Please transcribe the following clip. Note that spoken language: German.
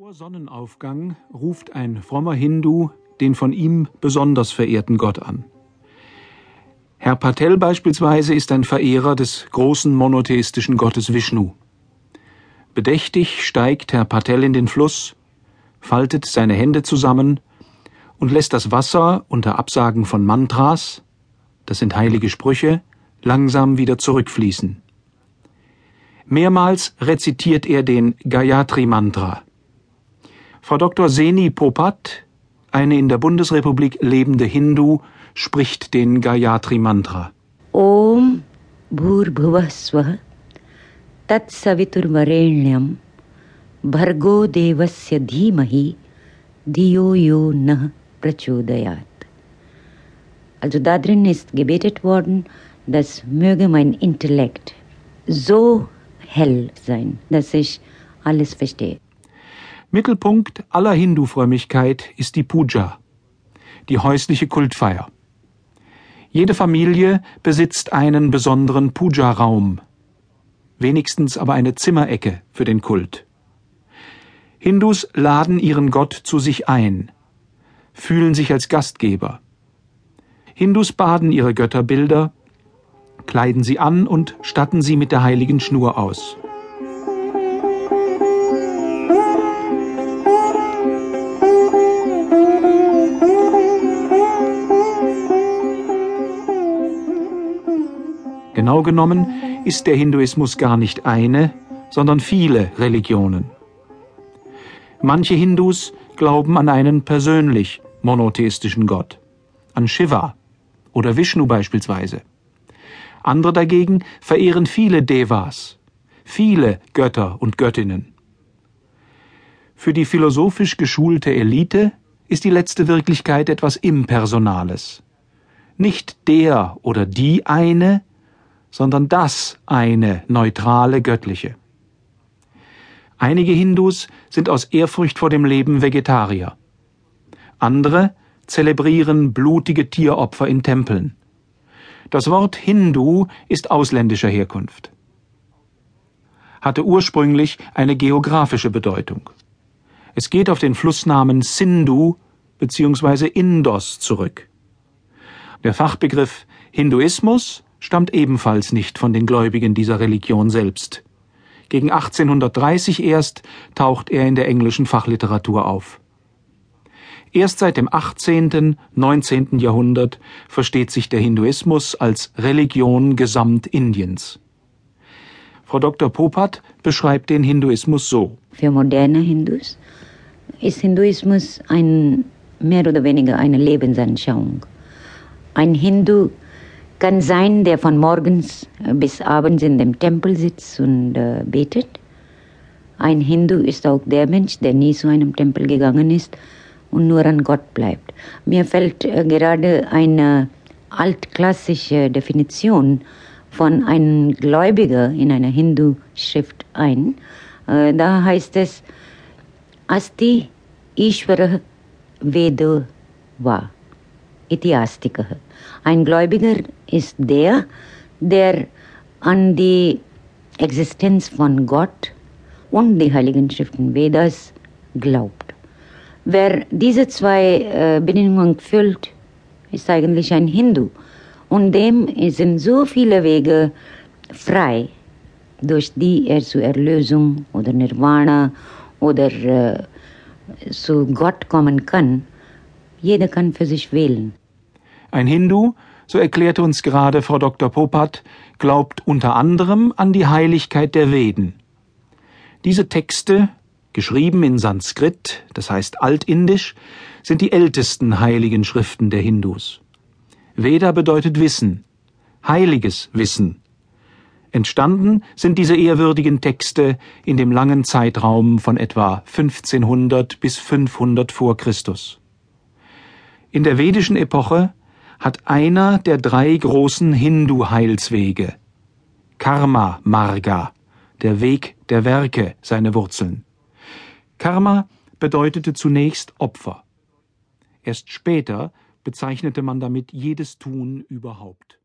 Vor Sonnenaufgang ruft ein frommer Hindu den von ihm besonders verehrten Gott an. Herr Patel beispielsweise ist ein Verehrer des großen monotheistischen Gottes Vishnu. Bedächtig steigt Herr Patel in den Fluss, faltet seine Hände zusammen und lässt das Wasser unter Absagen von Mantras, das sind heilige Sprüche, langsam wieder zurückfließen. Mehrmals rezitiert er den Gayatri Mantra. Frau Dr. Seni Popat, eine in der Bundesrepublik lebende Hindu, spricht den Gayatri Mantra. Om Bhurbhuvaswah Tat Saviturvarenyam Bhargo Devasya Dhimahi Dio Yo Nah Prachodayat. Also darin ist gebetet worden, dass möge mein Intellekt so hell sein, dass ich alles verstehe. Mittelpunkt aller Hindu-Frömmigkeit ist die Puja, die häusliche Kultfeier. Jede Familie besitzt einen besonderen Puja-Raum, wenigstens aber eine Zimmerecke für den Kult. Hindus laden ihren Gott zu sich ein, fühlen sich als Gastgeber. Hindus baden ihre Götterbilder, kleiden sie an und statten sie mit der heiligen Schnur aus. Genau genommen ist der Hinduismus gar nicht eine, sondern viele Religionen. Manche Hindus glauben an einen persönlich monotheistischen Gott, an Shiva oder Vishnu beispielsweise. Andere dagegen verehren viele Devas, viele Götter und Göttinnen. Für die philosophisch geschulte Elite ist die letzte Wirklichkeit etwas Impersonales. Nicht der oder die eine, sondern das eine neutrale göttliche. Einige Hindus sind aus Ehrfurcht vor dem Leben Vegetarier. Andere zelebrieren blutige Tieropfer in Tempeln. Das Wort Hindu ist ausländischer Herkunft. Hatte ursprünglich eine geografische Bedeutung. Es geht auf den Flussnamen Sindhu bzw. Indos zurück. Der Fachbegriff Hinduismus stammt ebenfalls nicht von den Gläubigen dieser Religion selbst. Gegen 1830 erst taucht er in der englischen Fachliteratur auf. Erst seit dem 18., 19. Jahrhundert versteht sich der Hinduismus als Religion Gesamtindiens. Frau Dr. Popat beschreibt den Hinduismus so. Für moderne Hindus ist Hinduismus ein mehr oder weniger eine Lebensanschauung. Ein Hindu kann sein, der von morgens bis abends in dem Tempel sitzt und äh, betet. Ein Hindu ist auch der Mensch, der nie zu einem Tempel gegangen ist und nur an Gott bleibt. Mir fällt äh, gerade eine altklassische Definition von einem Gläubiger in einer Hindu-Schrift ein. Äh, da heißt es, Asti Ishvara Vedo Va, iti. Ein Gläubiger ist der, der an die Existenz von Gott und die Heiligen Schriften Vedas glaubt. Wer diese zwei äh, Bedingungen füllt, ist eigentlich ein Hindu. Und dem sind so viele Wege frei, durch die er zur Erlösung oder Nirvana oder äh, zu Gott kommen kann. Jeder kann für sich wählen. Ein Hindu, so erklärte uns gerade Frau Dr. Popat, glaubt unter anderem an die Heiligkeit der Veden. Diese Texte, geschrieben in Sanskrit, das heißt Altindisch, sind die ältesten heiligen Schriften der Hindus. Veda bedeutet Wissen, heiliges Wissen. Entstanden sind diese ehrwürdigen Texte in dem langen Zeitraum von etwa 1500 bis 500 vor Christus. In der vedischen Epoche hat einer der drei großen Hindu-Heilswege, Karma Marga, der Weg der Werke, seine Wurzeln. Karma bedeutete zunächst Opfer. Erst später bezeichnete man damit jedes Tun überhaupt.